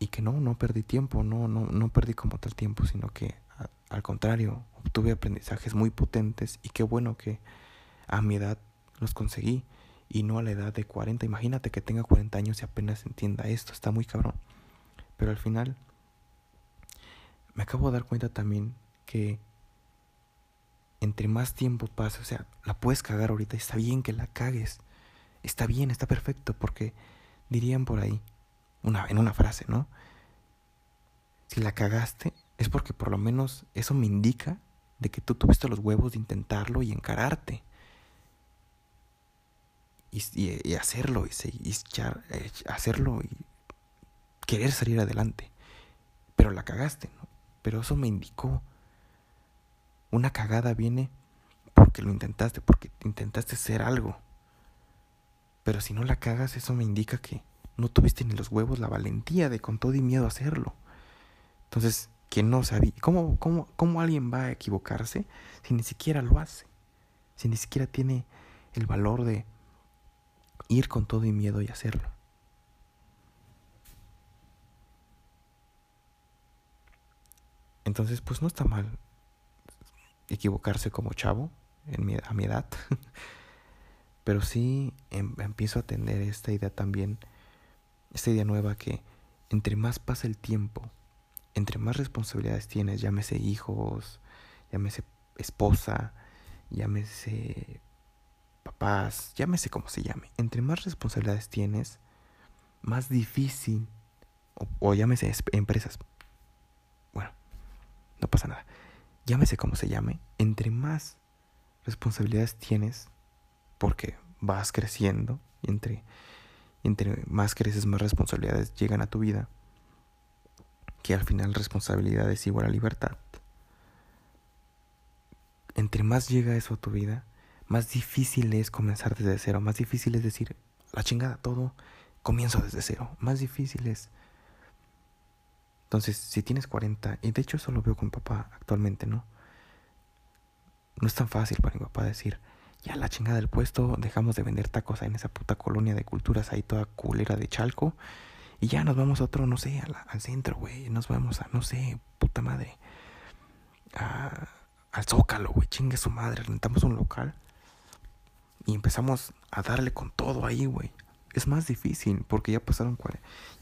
[SPEAKER 1] Y que no, no perdí tiempo, no, no, no perdí como tal tiempo, sino que al contrario, obtuve aprendizajes muy potentes y qué bueno que a mi edad los conseguí y no a la edad de 40. Imagínate que tenga 40 años y apenas entienda esto, está muy cabrón. Pero al final me acabo de dar cuenta también que entre más tiempo pasa, o sea, la puedes cagar ahorita, está bien que la cagues, está bien, está perfecto, porque dirían por ahí, una, en una frase, ¿no? Si la cagaste, es porque por lo menos eso me indica de que tú tuviste los huevos de intentarlo y encararte. Y, hacerlo, y, eh, hacerlo y querer salir adelante. Pero la cagaste, ¿no? Pero eso me indicó. Una cagada viene porque lo intentaste, porque intentaste ser algo. Pero si no la cagas, eso me indica que no tuviste ni los huevos, la valentía de con todo y miedo hacerlo. Entonces, que no sabía. ¿Cómo, cómo, ¿Cómo alguien va a equivocarse si ni siquiera lo hace? Si ni siquiera tiene el valor de ir con todo y miedo y hacerlo. Entonces, pues no está mal equivocarse como chavo en mi, a mi edad. Pero sí em, empiezo a tener esta idea también, esta idea nueva que entre más pasa el tiempo, entre más responsabilidades tienes, llámese hijos, llámese esposa, llámese papás, llámese como se llame, entre más responsabilidades tienes, más difícil, o, llámese empresas, bueno, no pasa nada, llámese como se llame, entre más responsabilidades tienes, porque vas creciendo, entre, entre más creces, más responsabilidades llegan a tu vida, que al final responsabilidad es igual a libertad. Entre más llega eso a tu vida, más difícil es comenzar desde cero, más difícil es decir, la chingada, todo comienzo desde cero, más difícil es. Entonces, si tienes 40, y de hecho eso lo veo con mi papá actualmente, ¿no? No es tan fácil para mi papá decir, ya la chingada del puesto, dejamos de vender tacos en esa puta colonia de culturas ahí toda culera de Chalco, y ya nos vamos a otro, no sé, al, centro, güey, nos vamos a, no sé, puta madre, al Zócalo, güey, chingue su madre, rentamos un local y empezamos a darle con todo ahí, güey. Es más difícil porque ya pasaron,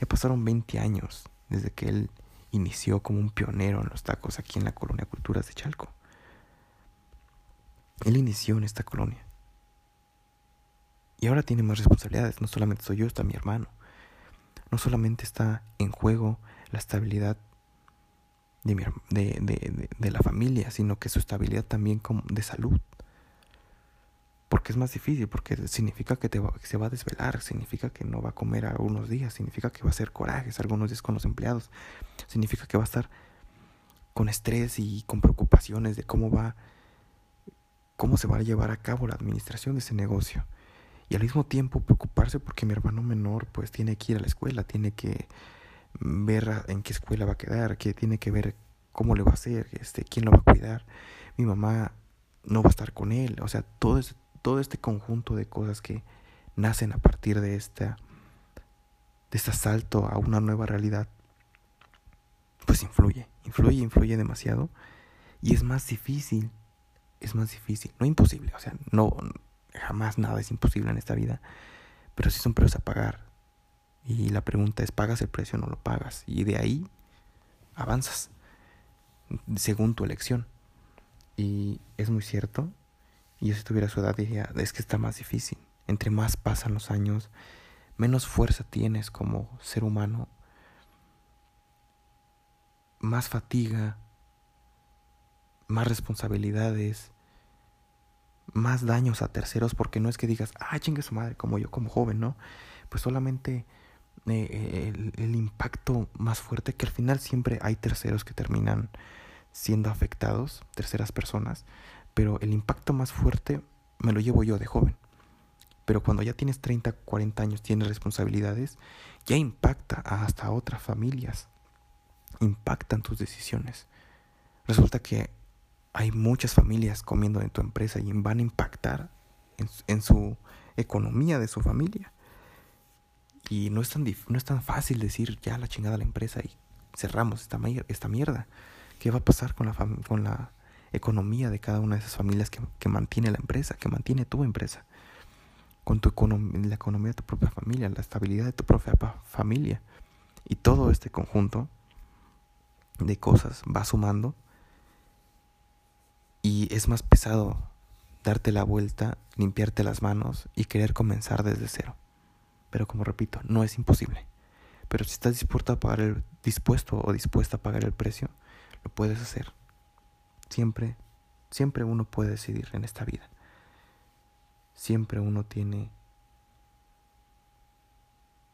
[SPEAKER 1] ya pasaron 20 años desde que él inició como un pionero en los tacos aquí en la colonia Culturas de Chalco. Él inició en esta colonia. Y ahora tiene más responsabilidades. No solamente soy yo, está mi hermano. No solamente está en juego la estabilidad de, mi, de, de, de la familia, sino que su estabilidad también como de salud. Porque es más difícil, porque significa que, se va a desvelar, significa que no va a comer algunos días, significa que va a hacer corajes algunos días con los empleados, significa que va a estar con estrés y con preocupaciones de cómo va, cómo se va a llevar a cabo la administración de ese negocio. Y al mismo tiempo preocuparse porque mi hermano menor pues tiene que ir a la escuela, tiene que ver en qué escuela va a quedar, que tiene que ver cómo le va a hacer, este, quién lo va a cuidar. Mi mamá no va a estar con él, o sea, todo ese todo este conjunto de cosas que nacen a partir de esta de este salto a una nueva realidad pues influye, influye, influye demasiado y es más difícil, es más difícil, no imposible, o sea, no jamás nada es imposible en esta vida, pero sí son precios a pagar. Y la pregunta es, ¿pagas el precio o no lo pagas? Y de ahí avanzas según tu elección. Y es muy cierto y si tuviera su edad diría, es que está más difícil. Entre más pasan los años, menos fuerza tienes como ser humano, más fatiga, más responsabilidades, más daños a terceros, porque no es que digas, ah, chingue su madre, como yo como joven, ¿no? Pues solamente eh, el, el, impacto más fuerte, que al final siempre hay terceros que terminan siendo afectados, terceras personas, pero el impacto más fuerte me lo llevo yo de joven. Pero cuando ya tienes 30, 40 años, tienes responsabilidades, ya impacta hasta otras familias. Impactan tus decisiones. Resulta que hay muchas familias comiendo en tu empresa y van a impactar en, su economía de su familia. Y no es, tan no es tan fácil decir ya la chingada la empresa y cerramos esta, esta mierda. ¿Qué va a pasar con la, con la economía de cada una de esas familias que, mantiene la empresa, que mantiene tu empresa, con tu la economía de tu propia familia, la estabilidad de tu propia familia. Y todo este conjunto de cosas va sumando y es más pesado darte la vuelta, limpiarte las manos y querer comenzar desde cero. Pero como repito, no es imposible. Pero si estás dispuesto a pagar el dispuesto o dispuesta a pagar el precio, lo puedes hacer. Siempre, siempre uno puede decidir en esta vida. Siempre uno tiene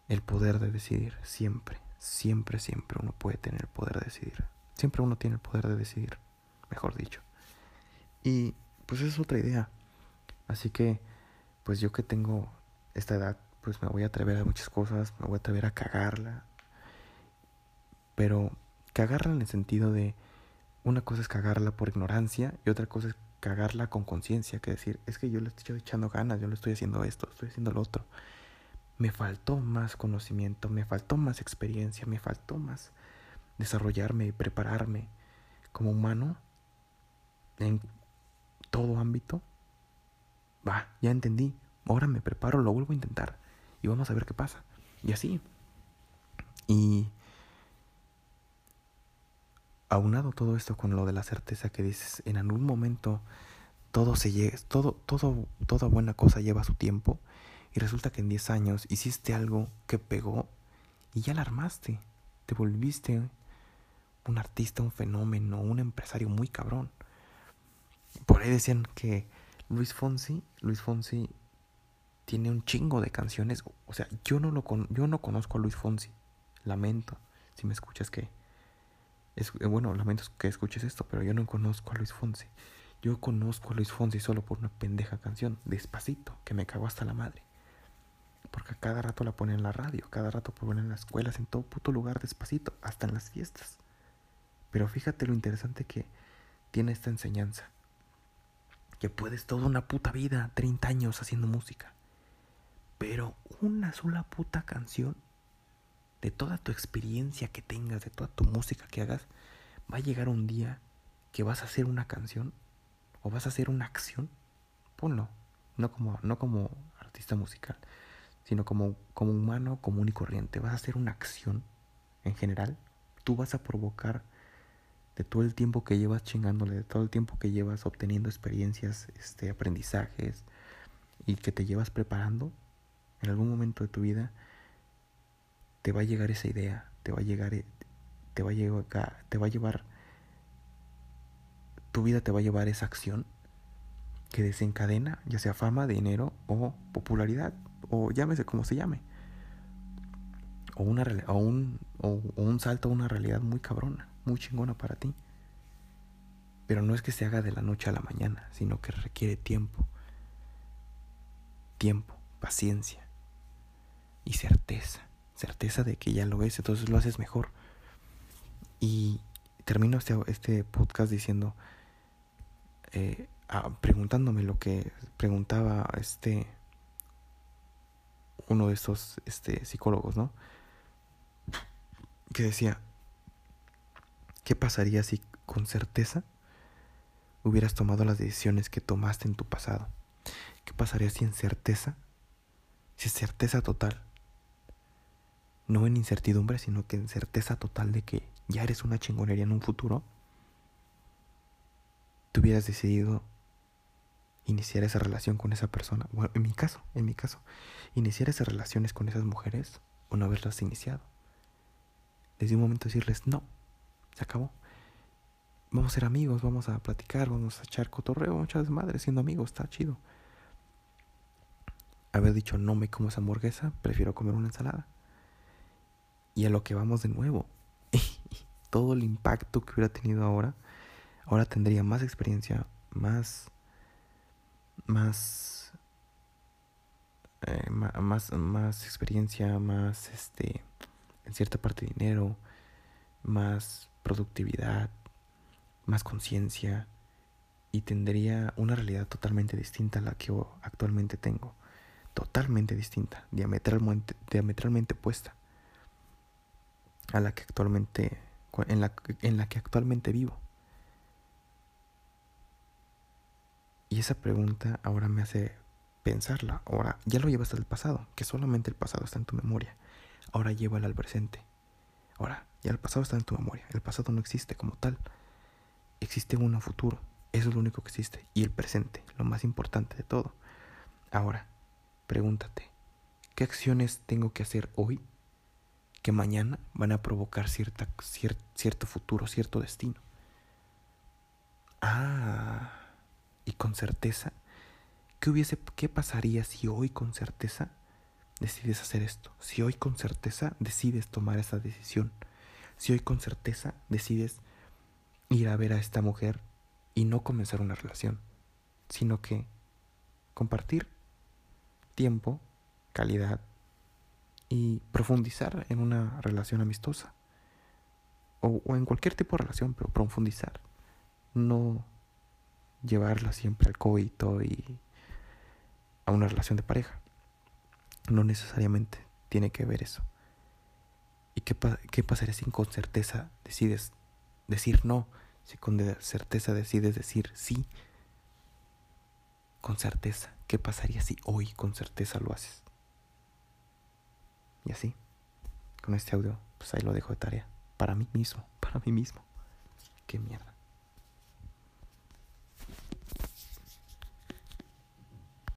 [SPEAKER 1] el poder de decidir. Siempre, siempre, siempre uno puede tener el poder de decidir. Siempre uno tiene el poder de decidir, mejor dicho. Y pues es otra idea. Así que, pues yo que tengo esta edad, pues me voy a atrever a muchas cosas, me voy a atrever a cagarla. Pero cagarla en el sentido de una cosa es cagarla por ignorancia y otra cosa es cagarla con conciencia, que decir, es que yo le estoy echando ganas, yo le estoy haciendo esto, estoy haciendo lo otro. Me faltó más conocimiento, me faltó más experiencia, me faltó más desarrollarme y prepararme como humano en todo ámbito. Va, ya entendí. ahora me preparo, lo vuelvo a intentar y vamos a ver qué pasa. Y así. Y aunado todo esto con lo de la certeza que dices, en algún momento todo se llega, todo, todo, toda buena cosa lleva su tiempo y resulta que en 10 años hiciste algo que pegó y ya la armaste, te volviste un artista, un fenómeno, un empresario muy cabrón. Por ahí decían que Luis Fonsi, Luis Fonsi tiene un chingo de canciones, o sea, yo no lo yo no conozco a Luis Fonsi. Lamento si me escuchas que es, eh, bueno, lamento que escuches esto, pero yo no conozco a Luis Fonsi. Yo conozco a Luis Fonsi solo por una pendeja canción, Despacito, que me cagó hasta la madre. Porque a cada rato la ponen en la radio, cada rato ponen en las escuelas, en todo puto lugar Despacito, hasta en las fiestas. Pero fíjate lo interesante que tiene esta enseñanza. Que puedes toda una puta vida, 30 años haciendo música. Pero una sola puta canción de toda tu experiencia que tengas, de toda tu música que hagas, va a llegar un día que vas a hacer una canción o vas a hacer una acción, ponlo, no como, no como artista musical, sino como, como humano común y corriente, vas a hacer una acción en general, tú vas a provocar de todo el tiempo que llevas chingándole, de todo el tiempo que llevas obteniendo experiencias, este, aprendizajes y que te llevas preparando, en algún momento de tu vida, te va a llegar esa idea, te va a llegar, eh, te va a te va a llevar, tu vida te va a llevar esa acción que desencadena, ya sea fama, dinero o popularidad, o llámese como se llame, o, una, o, un, o, un salto a una realidad muy cabrona, muy chingona para ti. Pero no es que se haga de la noche a la mañana, sino que requiere tiempo, tiempo, paciencia y certeza certeza de que ya lo ves, entonces lo haces mejor. Y termino este, este podcast diciendo, eh, ah, preguntándome lo que preguntaba este uno de estos este, psicólogos, ¿no? Que decía, ¿qué pasaría si con certeza hubieras tomado las decisiones que tomaste en tu pasado? ¿Qué pasaría si en certeza, si es certeza total, no en incertidumbre, sino que en certeza total de que ya eres una chingonería en un futuro, tú hubieras decidido iniciar esa relación con esa persona. Bueno, en mi caso, en mi caso, iniciar esas relaciones con esas mujeres o no haberlas iniciado. Desde un momento decirles, no, se acabó. Vamos a ser amigos, vamos a platicar, vamos a echar cotorreo, muchas madres siendo amigos, está chido. Haber dicho, no me como esa hamburguesa, prefiero comer una ensalada. Y a lo que vamos de nuevo. Todo el impacto que hubiera tenido ahora, ahora tendría más experiencia, más, más, eh, más, más experiencia, más, este, en cierta parte dinero, más productividad, más conciencia y tendría una realidad totalmente distinta a la que actualmente tengo. Totalmente distinta, diametralmente, diametralmente puesta a la que actualmente en la, en la que actualmente vivo. Y esa pregunta ahora me hace pensarla. Ahora ya lo llevas al pasado, que solamente el pasado está en tu memoria. Ahora llévala al presente. Ahora, ya el pasado está en tu memoria. El pasado no existe como tal. Existe uno futuro. Eso es lo único que existe. Y el presente, lo más importante de todo. Ahora, pregúntate, ¿qué acciones tengo que hacer hoy que mañana van a provocar cierta, cierto futuro, cierto destino. Ah, y con certeza, ¿qué, hubiese, ¿qué pasaría si hoy con certeza decides hacer esto? Si hoy con certeza decides tomar esa decisión. Si hoy con certeza decides ir a ver a esta mujer y no comenzar una relación, sino que compartir tiempo, calidad, y profundizar en una relación amistosa. O, en cualquier tipo de relación, pero profundizar. No llevarla siempre al coito y a una relación de pareja. No necesariamente tiene que ver eso. ¿Y qué, qué pasaría si con certeza decides decir no? Si con certeza decides decir sí. con certeza. ¿Qué pasaría si hoy con certeza lo haces? Y así, con este audio, pues ahí lo dejo de tarea. Para mí mismo, para mí mismo. Qué mierda.